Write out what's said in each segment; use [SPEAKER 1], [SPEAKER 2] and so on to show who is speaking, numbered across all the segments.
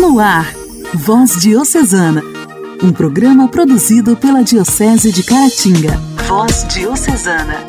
[SPEAKER 1] No ar, Voz Diocesana, um programa produzido pela Diocese de Caratinga. Voz Diocesana.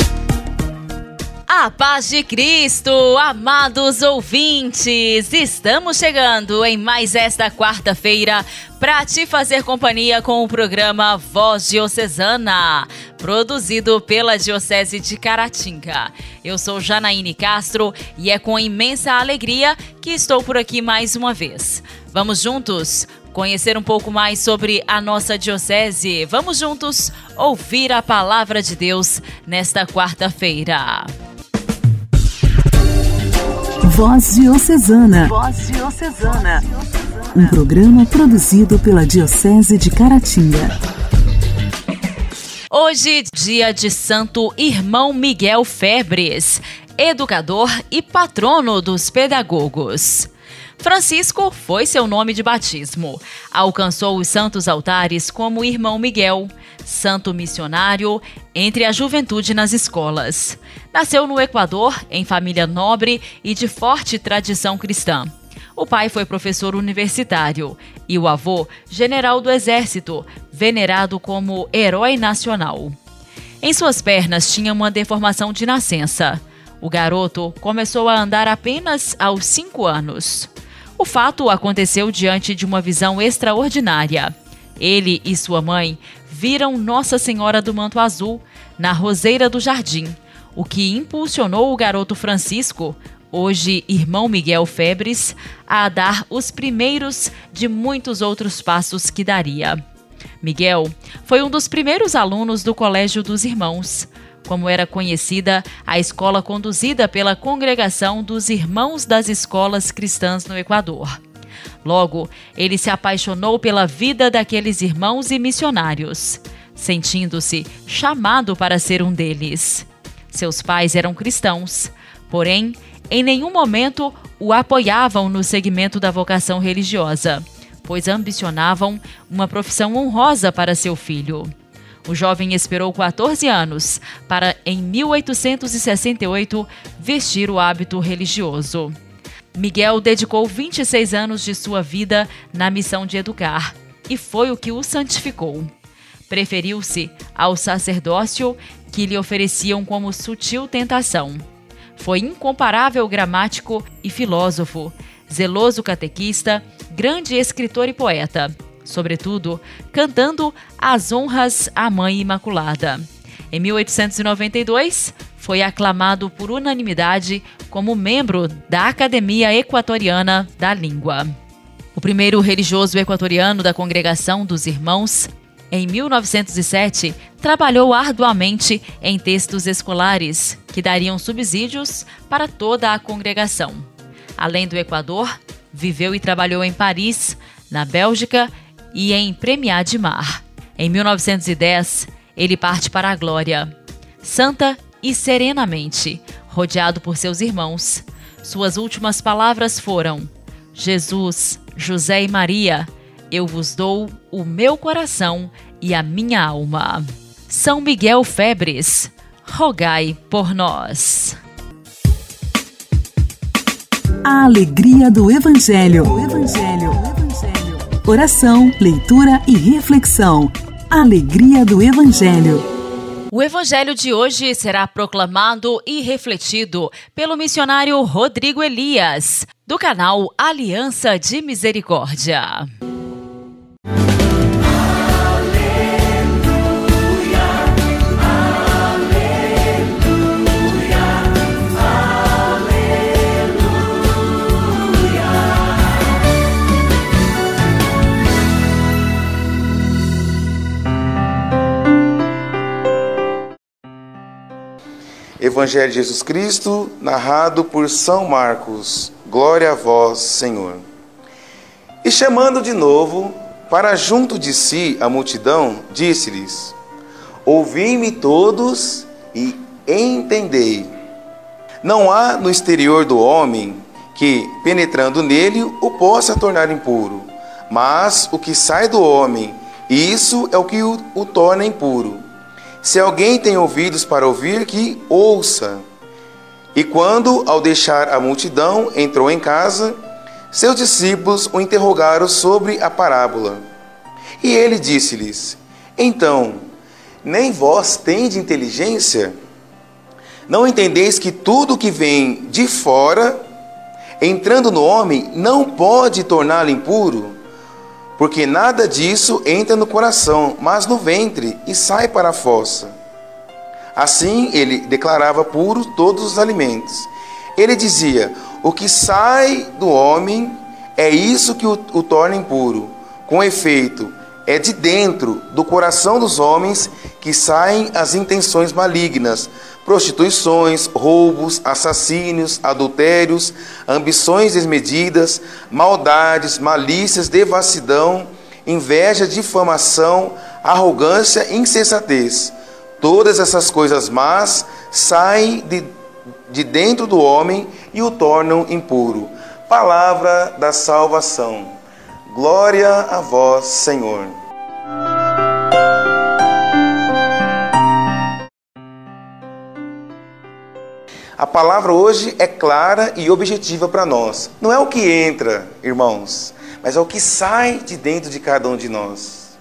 [SPEAKER 2] A paz de Cristo, amados ouvintes, estamos chegando em mais esta quarta-feira para te fazer companhia com o programa Voz Diocesana, produzido pela Diocese de Caratinga. Eu sou Janaíne Castro e é com imensa alegria que estou por aqui mais uma vez. Vamos juntos conhecer um pouco mais sobre a nossa diocese. Vamos juntos ouvir a palavra de Deus nesta quarta-feira.
[SPEAKER 1] Voz Diocesana. Voz Diocesana. Um programa produzido pela Diocese de Caratinga.
[SPEAKER 2] Hoje, dia de Santo Irmão Miguel Febres, educador e patrono dos pedagogos. Francisco foi seu nome de batismo. Alcançou os santos altares como Irmão Miguel, santo missionário entre a juventude nas escolas. Nasceu no Equador, em família nobre e de forte tradição cristã. O pai foi professor universitário e o avô, general do exército, venerado como herói nacional. Em suas pernas tinha uma deformação de nascença. O garoto começou a andar apenas aos cinco anos. O fato aconteceu diante de uma visão extraordinária. Ele e sua mãe viram Nossa Senhora do Manto Azul na roseira do jardim, o que impulsionou o garoto Francisco, hoje irmão Miguel Febres, a dar os primeiros de muitos outros passos que daria. Miguel foi um dos primeiros alunos do Colégio dos Irmãos, como era conhecida a escola conduzida pela Congregação dos Irmãos das Escolas Cristãs no Equador. Logo, ele se apaixonou pela vida daqueles irmãos e missionários, sentindo-se chamado para ser um deles. Seus pais eram cristãos, porém, em nenhum momento o apoiavam no segmento da vocação religiosa, pois ambicionavam uma profissão honrosa para seu filho. O jovem esperou 14 anos para, em 1868, vestir o hábito religioso. Miguel dedicou 26 anos de sua vida na missão de educar, e foi o que o santificou. Preferiu-se ao sacerdócio que lhe ofereciam como sutil tentação. Foi incomparável gramático e filósofo, zeloso catequista, grande escritor e poeta sobretudo cantando as honras à Mãe Imaculada. Em 1892, foi aclamado por unanimidade como membro da Academia Equatoriana da Língua. O primeiro religioso equatoriano da Congregação dos Irmãos, em 1907, trabalhou arduamente em textos escolares que dariam subsídios para toda a congregação. Além do Equador, viveu e trabalhou em Paris, na Bélgica e em Premiá de Mar. Em 1910, ele parte para a glória, santa e serenamente, rodeado por seus irmãos. Suas últimas palavras foram: Jesus, José e Maria, eu vos dou o meu coração e a minha alma. São Miguel Febres, rogai por nós.
[SPEAKER 1] A alegria do Evangelho. O Evangelho. Oração, leitura e reflexão. Alegria do Evangelho.
[SPEAKER 2] O Evangelho de hoje será proclamado e refletido pelo missionário Rodrigo Elias, do canal Aliança de Misericórdia.
[SPEAKER 3] Evangelho de Jesus Cristo, narrado por São Marcos. Glória a vós, Senhor. E chamando de novo para junto de si a multidão, disse-lhes: Ouvi-me todos e entendei. Não há no exterior do homem que, penetrando nele, o possa tornar impuro, mas o que sai do homem, isso é o que o, o torna impuro. Se alguém tem ouvidos para ouvir, que ouça. E quando, ao deixar a multidão, entrou em casa, Seus discípulos o interrogaram sobre a parábola. E ele disse-lhes: Então, nem vós tendes inteligência? Não entendeis que tudo que vem de fora, entrando no homem, não pode torná-lo impuro? Porque nada disso entra no coração, mas no ventre e sai para a fossa. Assim ele declarava puro todos os alimentos. Ele dizia: O que sai do homem é isso que o, o torna impuro. Com efeito, é de dentro do coração dos homens que saem as intenções malignas, prostituições, roubos, assassínios, adultérios, ambições desmedidas, maldades, malícias, devassidão, inveja, difamação, arrogância, insensatez. Todas essas coisas más saem de, de dentro do homem e o tornam impuro. Palavra da salvação. Glória a vós, Senhor. A palavra hoje é clara e objetiva para nós. Não é o que entra, irmãos, mas é o que sai de dentro de cada um de nós.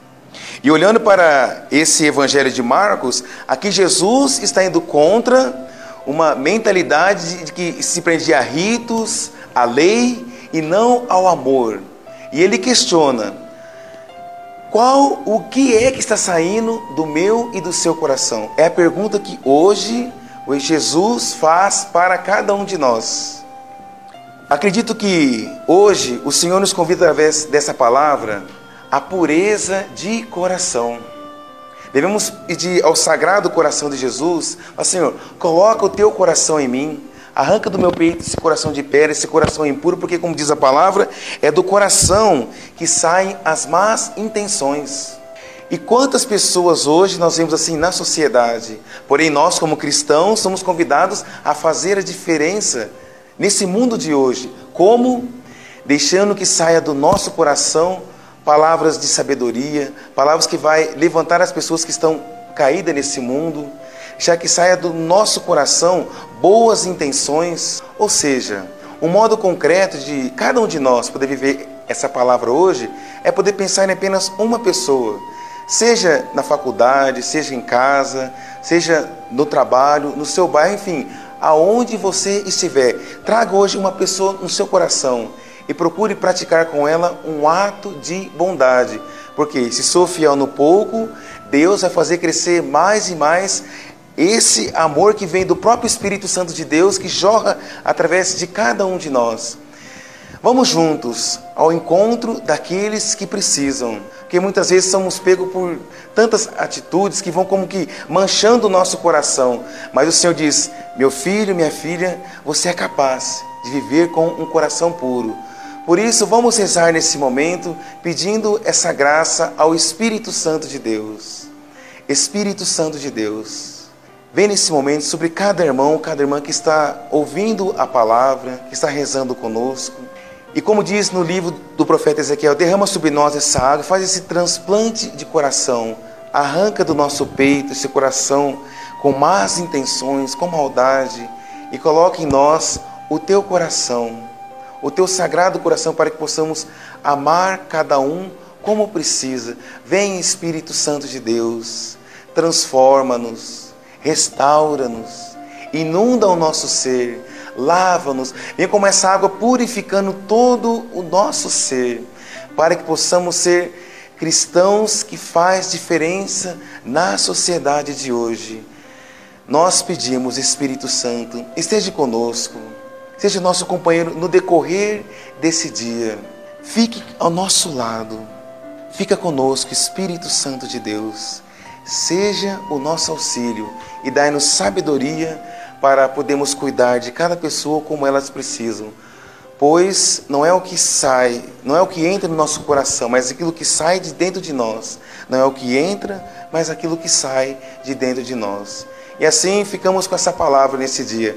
[SPEAKER 3] E olhando para esse evangelho de Marcos, aqui Jesus está indo contra uma mentalidade de que se prendia a ritos, à lei e não ao amor. E ele questiona: qual o que é que está saindo do meu e do seu coração? É a pergunta que hoje o Jesus faz para cada um de nós. Acredito que hoje o Senhor nos convida através dessa palavra a pureza de coração. Devemos pedir ao sagrado coração de Jesus, ó Senhor, coloca o teu coração em mim, arranca do meu peito esse coração de pedra, esse coração impuro, porque como diz a palavra, é do coração que saem as más intenções. E quantas pessoas hoje nós vemos assim na sociedade, porém nós, como cristãos, somos convidados a fazer a diferença nesse mundo de hoje. Como? Deixando que saia do nosso coração palavras de sabedoria, palavras que vai levantar as pessoas que estão caídas nesse mundo, já que saia do nosso coração boas intenções, ou seja, um modo concreto de cada um de nós poder viver essa palavra hoje é poder pensar em apenas uma pessoa seja na faculdade, seja em casa, seja no trabalho, no seu bairro, enfim, aonde você estiver. Traga hoje uma pessoa no seu coração e procure praticar com ela um ato de bondade, porque se sou fiel no pouco, Deus vai fazer crescer mais e mais esse amor que vem do próprio Espírito Santo de Deus que jorra através de cada um de nós. Vamos juntos ao encontro daqueles que precisam, porque muitas vezes somos pegos por tantas atitudes que vão como que manchando o nosso coração. Mas o Senhor diz: Meu filho, minha filha, você é capaz de viver com um coração puro. Por isso, vamos rezar nesse momento pedindo essa graça ao Espírito Santo de Deus. Espírito Santo de Deus, vem nesse momento sobre cada irmão, cada irmã que está ouvindo a palavra, que está rezando conosco. E como diz no livro do profeta Ezequiel, derrama sobre nós essa água, faz esse transplante de coração, arranca do nosso peito esse coração com más intenções, com maldade, e coloca em nós o teu coração, o teu sagrado coração, para que possamos amar cada um como precisa. Vem Espírito Santo de Deus, transforma-nos, restaura-nos, inunda o nosso ser lava-nos, vem como essa água purificando todo o nosso ser, para que possamos ser cristãos que faz diferença na sociedade de hoje. Nós pedimos, Espírito Santo, esteja conosco, seja nosso companheiro no decorrer desse dia. Fique ao nosso lado. Fica conosco, Espírito Santo de Deus. Seja o nosso auxílio e dai-nos sabedoria para podermos cuidar de cada pessoa como elas precisam. Pois não é o que sai, não é o que entra no nosso coração, mas aquilo que sai de dentro de nós. Não é o que entra, mas aquilo que sai de dentro de nós. E assim ficamos com essa palavra nesse dia.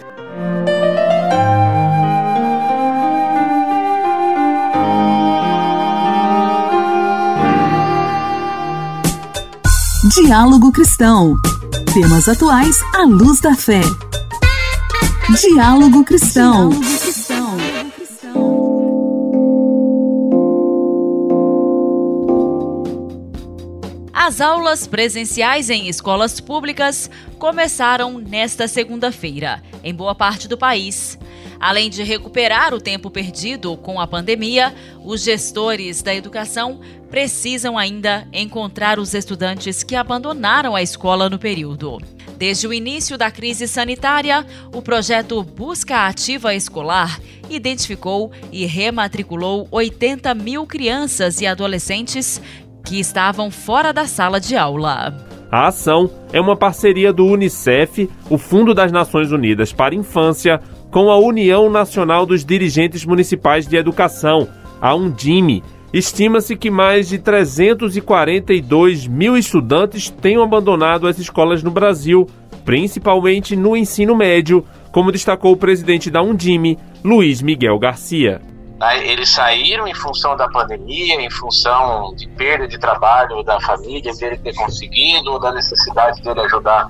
[SPEAKER 1] Diálogo Cristão. Temas atuais à luz da fé. Diálogo Cristão.
[SPEAKER 2] As aulas presenciais em escolas públicas começaram nesta segunda-feira, em boa parte do país. Além de recuperar o tempo perdido com a pandemia, os gestores da educação precisam ainda encontrar os estudantes que abandonaram a escola no período. Desde o início da crise sanitária, o projeto Busca Ativa Escolar identificou e rematriculou 80 mil crianças e adolescentes que estavam fora da sala de aula.
[SPEAKER 4] A ação é uma parceria do Unicef, o Fundo das Nações Unidas para a Infância, com a União Nacional dos Dirigentes Municipais de Educação, a Undime. Estima-se que mais de 342 mil estudantes tenham abandonado as escolas no Brasil, principalmente no ensino médio, como destacou o presidente da Undime, Luiz Miguel Garcia.
[SPEAKER 5] Eles saíram em função da pandemia, em função de perda de trabalho da família, dele ter conseguido, da necessidade dele ajudar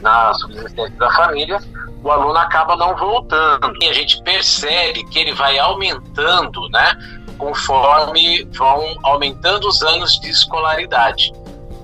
[SPEAKER 5] na subsistência da família, o aluno acaba não voltando. E a gente percebe que ele vai aumentando, né, conforme vão aumentando os anos de escolaridade.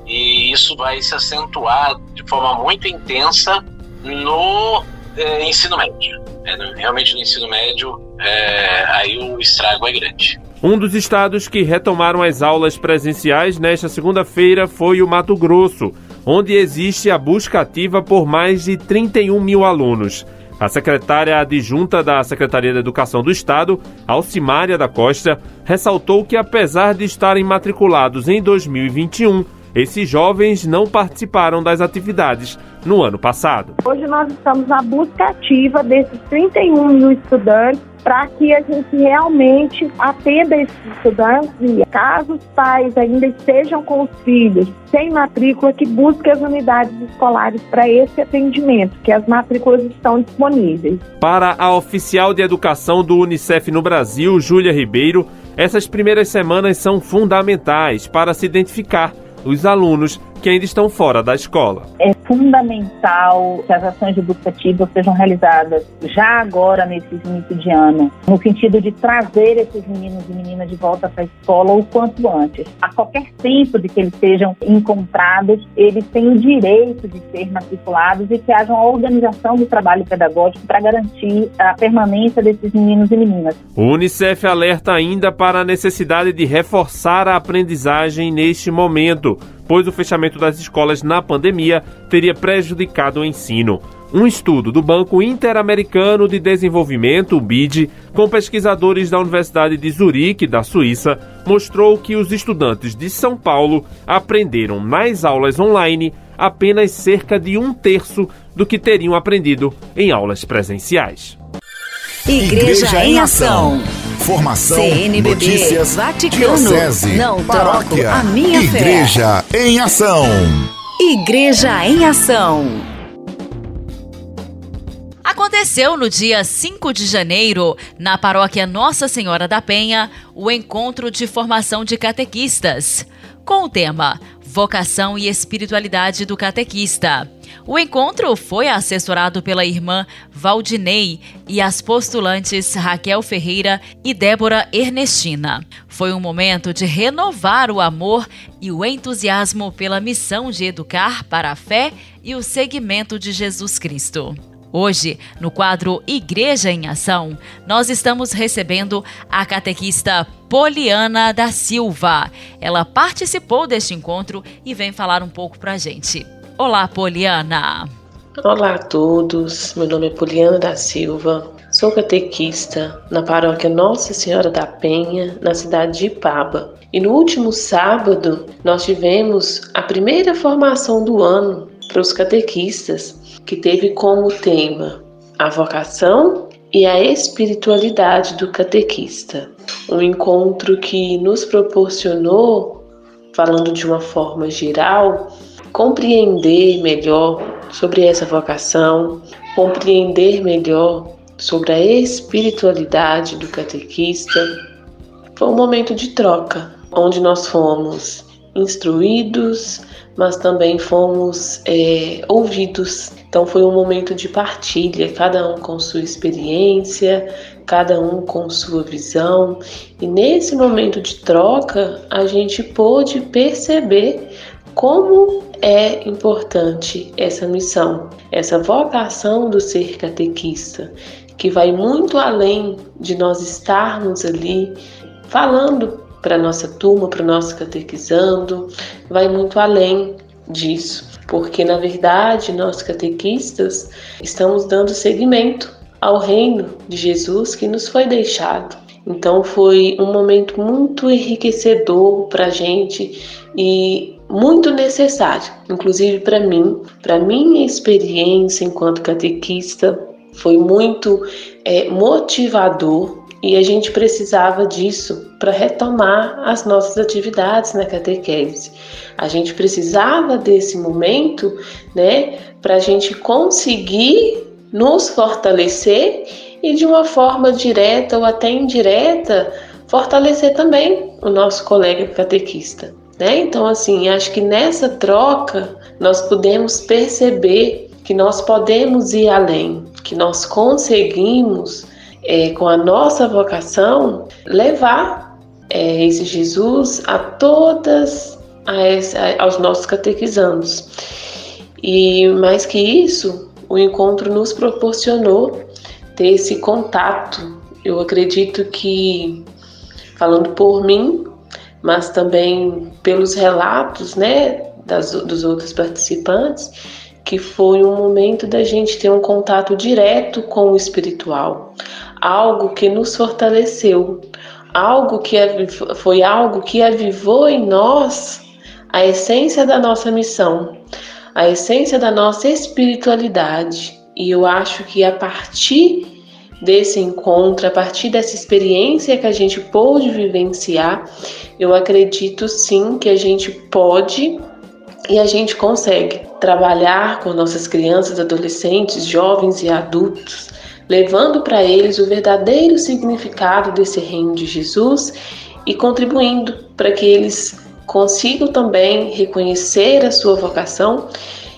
[SPEAKER 5] E isso vai se acentuar de forma muito intensa no eh, ensino médio. É, realmente no ensino médio, é, aí o estrago é grande.
[SPEAKER 4] Um dos estados que retomaram as aulas presenciais nesta segunda-feira foi o Mato Grosso onde existe a busca ativa por mais de 31 mil alunos. A secretária adjunta da Secretaria da Educação do Estado, Alcimária da Costa, ressaltou que, apesar de estarem matriculados em 2021, esses jovens não participaram das atividades no ano passado.
[SPEAKER 6] Hoje nós estamos na busca ativa desses 31 mil estudantes para que a gente realmente atenda esses estudantes e caso os pais ainda estejam com os filhos sem matrícula, que busque as unidades escolares para esse atendimento, que as matrículas estão disponíveis.
[SPEAKER 4] Para a oficial de educação do Unicef no Brasil, Júlia Ribeiro, essas primeiras semanas são fundamentais para se identificar os alunos que ainda estão fora da escola.
[SPEAKER 7] É fundamental que as ações educativas sejam realizadas já agora, nesse início de ano, no sentido de trazer esses meninos e meninas de volta para a escola o quanto antes. A qualquer tempo de que eles sejam encontrados, eles têm o direito de ser matriculados e que haja uma organização do trabalho pedagógico para garantir a permanência desses meninos e meninas.
[SPEAKER 4] O Unicef alerta ainda para a necessidade de reforçar a aprendizagem neste momento pois o fechamento das escolas na pandemia teria prejudicado o ensino. Um estudo do Banco Interamericano de Desenvolvimento, o BID, com pesquisadores da Universidade de Zurique, da Suíça, mostrou que os estudantes de São Paulo aprenderam nas aulas online apenas cerca de um terço do que teriam aprendido em aulas presenciais.
[SPEAKER 1] Igreja, Igreja em Ação.
[SPEAKER 8] Formação, CNBB, notícias,
[SPEAKER 1] Vaticano,
[SPEAKER 8] diocese,
[SPEAKER 1] não
[SPEAKER 8] paróquia,
[SPEAKER 1] a minha
[SPEAKER 8] Igreja
[SPEAKER 1] fé.
[SPEAKER 8] em Ação.
[SPEAKER 1] Igreja em Ação.
[SPEAKER 2] Aconteceu no dia 5 de janeiro, na paróquia Nossa Senhora da Penha, o encontro de formação de catequistas, com o tema Vocação e Espiritualidade do Catequista. O encontro foi assessorado pela irmã Valdinei e as postulantes Raquel Ferreira e Débora Ernestina. Foi um momento de renovar o amor e o entusiasmo pela missão de educar para a fé e o seguimento de Jesus Cristo. Hoje, no quadro Igreja em Ação, nós estamos recebendo a catequista Poliana da Silva. Ela participou deste encontro e vem falar um pouco para a gente. Olá, Poliana!
[SPEAKER 9] Olá a todos, meu nome é Poliana da Silva, sou catequista na paróquia Nossa Senhora da Penha, na cidade de Ipaba. E no último sábado, nós tivemos a primeira formação do ano para os catequistas que teve como tema a vocação e a espiritualidade do catequista. Um encontro que nos proporcionou, falando de uma forma geral, compreender melhor sobre essa vocação, compreender melhor sobre a espiritualidade do catequista. Foi um momento de troca, onde nós fomos instruídos, mas também fomos é, ouvidos. Então foi um momento de partilha, cada um com sua experiência, cada um com sua visão, e nesse momento de troca a gente pôde perceber como é importante essa missão, essa vocação do ser catequista, que vai muito além de nós estarmos ali falando para nossa turma, para o nosso catequizando, vai muito além disso, porque na verdade nós catequistas estamos dando seguimento ao reino de Jesus que nos foi deixado. Então foi um momento muito enriquecedor para a gente e muito necessário, inclusive para mim, para minha experiência enquanto catequista, foi muito é, motivador e a gente precisava disso para retomar as nossas atividades na catequese. A gente precisava desse momento, né, para a gente conseguir nos fortalecer e de uma forma direta ou até indireta fortalecer também o nosso colega catequista. Né? Então, assim, acho que nessa troca nós podemos perceber que nós podemos ir além, que nós conseguimos, é, com a nossa vocação, levar é, esse Jesus a todas aos nossos catequizandos. E mais que isso, o encontro nos proporcionou ter esse contato. Eu acredito que, falando por mim, mas também pelos relatos né, das, dos outros participantes, que foi um momento da gente ter um contato direto com o espiritual, algo que nos fortaleceu, algo que foi algo que avivou em nós a essência da nossa missão, a essência da nossa espiritualidade. E eu acho que a partir desse encontro, a partir dessa experiência que a gente pôde vivenciar, eu acredito sim que a gente pode e a gente consegue trabalhar com nossas crianças, adolescentes, jovens e adultos, levando para eles o verdadeiro significado desse reino de Jesus e contribuindo para que eles consigam também reconhecer a sua vocação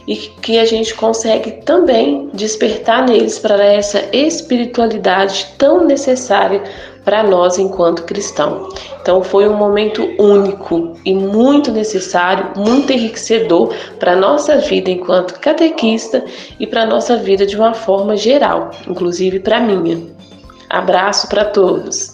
[SPEAKER 9] e que a gente consegue também despertar neles para essa espiritualidade tão necessária para nós enquanto cristão. Então foi um momento único e muito necessário, muito enriquecedor para nossa vida enquanto catequista e para nossa vida de uma forma geral, inclusive para minha. Abraço para todos.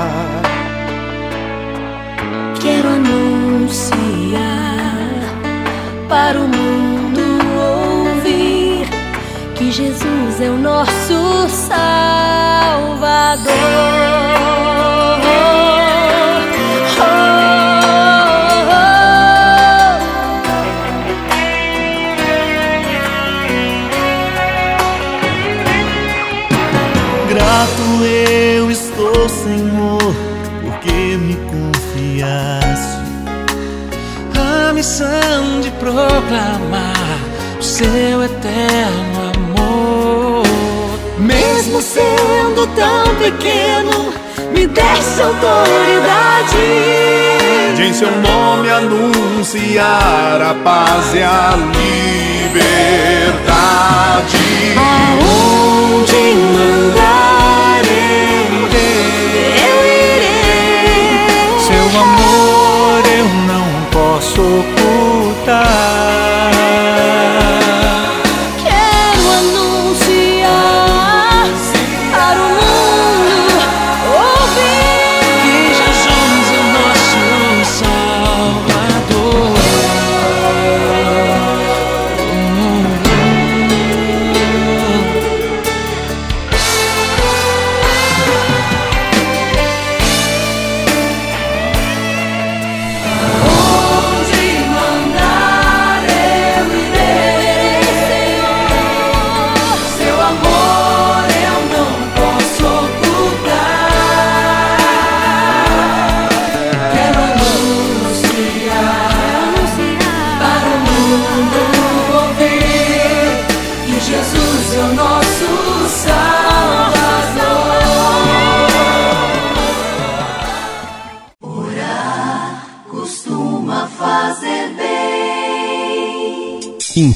[SPEAKER 10] amor. Pequeno, me desse autoridade.
[SPEAKER 11] De em seu nome anunciar a paz e a liberdade.
[SPEAKER 10] Aonde mandar eu irei.
[SPEAKER 12] Seu amor eu não posso ocultar.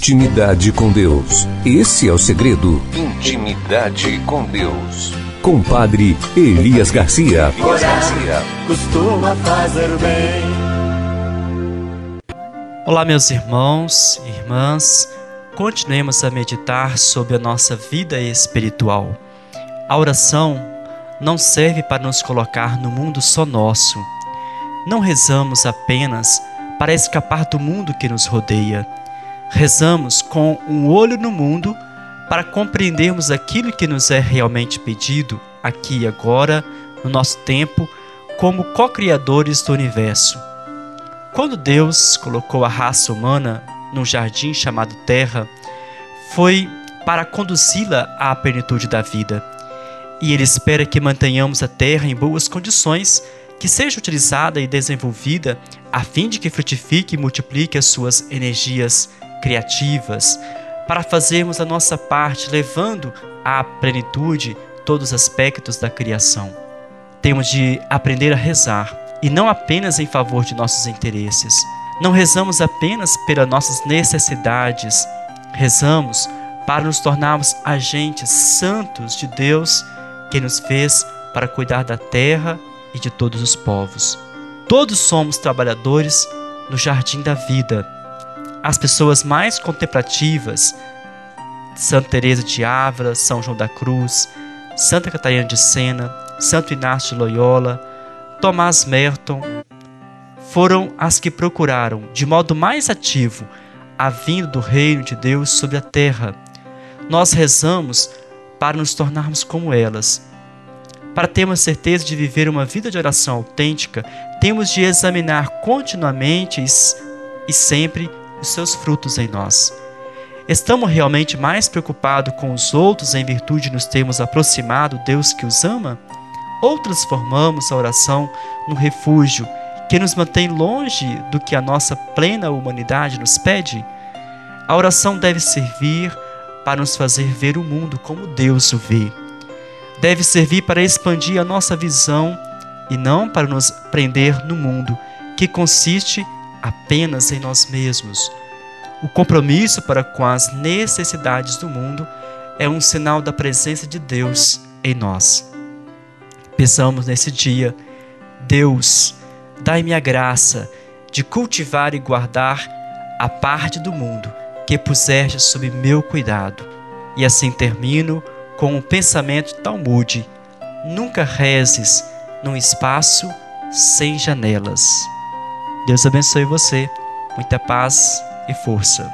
[SPEAKER 13] Intimidade com Deus. Esse é o segredo. Intimidade com Deus. Compadre Elias Garcia. Elias Garcia.
[SPEAKER 14] Costuma fazer bem.
[SPEAKER 15] Olá, meus irmãos e irmãs. Continuemos a meditar sobre a nossa vida espiritual. A oração não serve para nos colocar no mundo só nosso. Não rezamos apenas para escapar do mundo que nos rodeia Rezamos com um olho no mundo para compreendermos aquilo que nos é realmente pedido aqui e agora, no nosso tempo, como co-criadores do universo. Quando Deus colocou a raça humana num jardim chamado Terra, foi para conduzi-la à plenitude da vida. E Ele espera que mantenhamos a Terra em boas condições, que seja utilizada e desenvolvida a fim de que frutifique e multiplique as suas energias criativas, para fazermos a nossa parte, levando à plenitude todos os aspectos da criação. Temos de aprender a rezar e não apenas em favor de nossos interesses. Não rezamos apenas pelas nossas necessidades, rezamos para nos tornarmos agentes santos de Deus que nos fez para cuidar da terra e de todos os povos. Todos somos trabalhadores no jardim da vida as pessoas mais contemplativas, Santa Teresa de Ávila, São João da Cruz, Santa Catarina de Sena, Santo Inácio de Loyola, Tomás Merton, foram as que procuraram, de modo mais ativo, a vinda do reino de Deus sobre a terra. Nós rezamos para nos tornarmos como elas. Para termos certeza de viver uma vida de oração autêntica, temos de examinar continuamente e sempre os seus frutos em nós. Estamos realmente mais preocupados com os outros em virtude de nos termos aproximado Deus que os ama? Ou transformamos a oração num refúgio que nos mantém longe do que a nossa plena humanidade nos pede? A oração deve servir para nos fazer ver o mundo como Deus o vê. Deve servir para expandir a nossa visão e não para nos prender no mundo, que consiste apenas em nós mesmos. O compromisso para com as necessidades do mundo é um sinal da presença de Deus em nós. Pensamos nesse dia, Deus, dai-me a graça de cultivar e guardar a parte do mundo que puseste sob meu cuidado. E assim termino com um pensamento talmude: nunca rezes num espaço sem janelas. Deus abençoe você. Muita paz e força.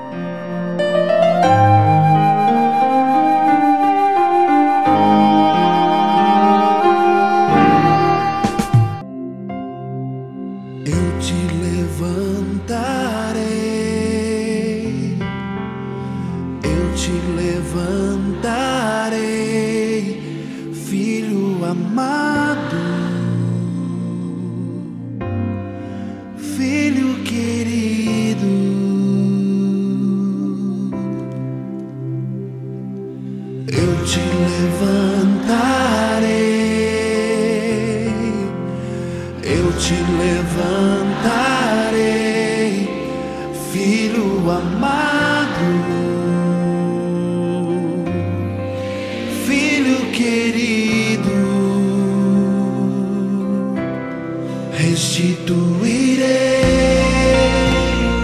[SPEAKER 10] Restituirei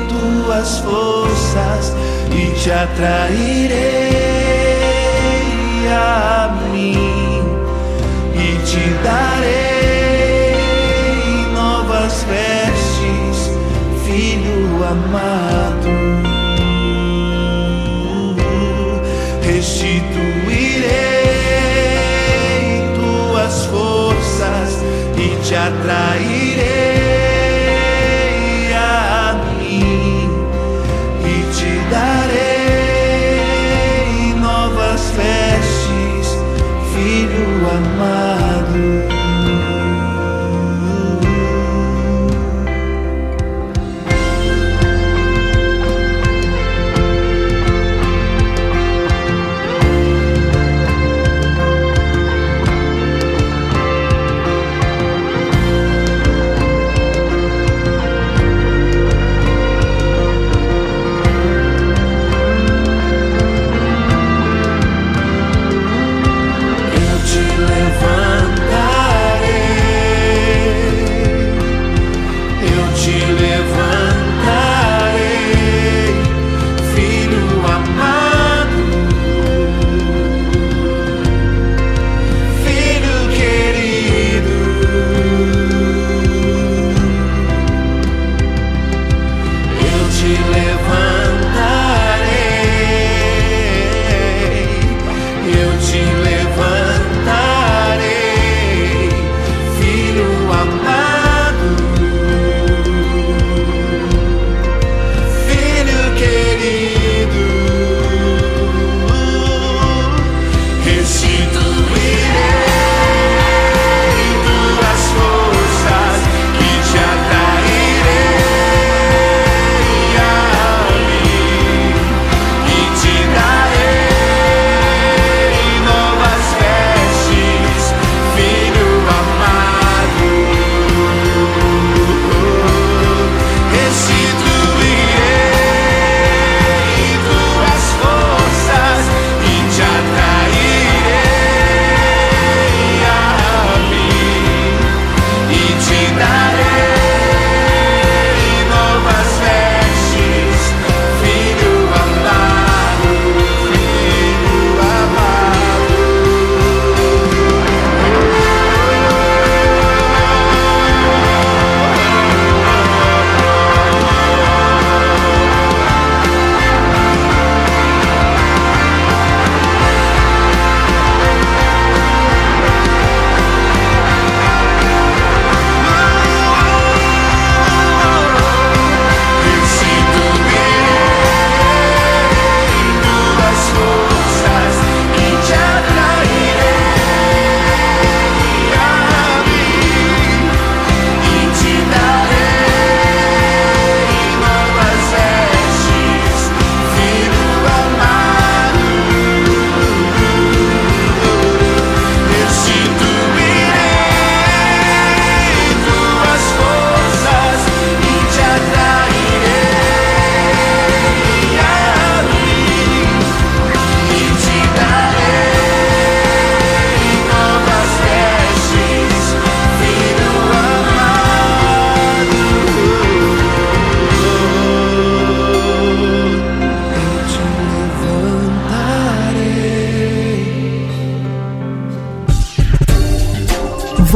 [SPEAKER 10] tuas forças e te atrairei a mim e te darei novas vestes, filho amado. Restituirei tuas forças e te atrairei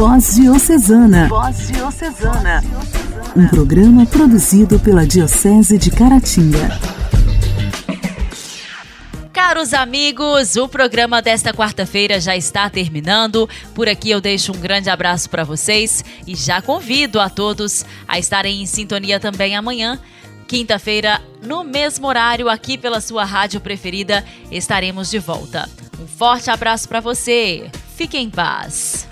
[SPEAKER 1] Voz Diocesana. Voz Diocesana. Um programa produzido pela Diocese de Caratinga.
[SPEAKER 2] Caros amigos, o programa desta quarta-feira já está terminando. Por aqui eu deixo um grande abraço para vocês e já convido a todos a estarem em sintonia também amanhã. Quinta-feira, no mesmo horário, aqui pela sua rádio preferida, estaremos de volta. Um forte abraço para você. Fique em paz.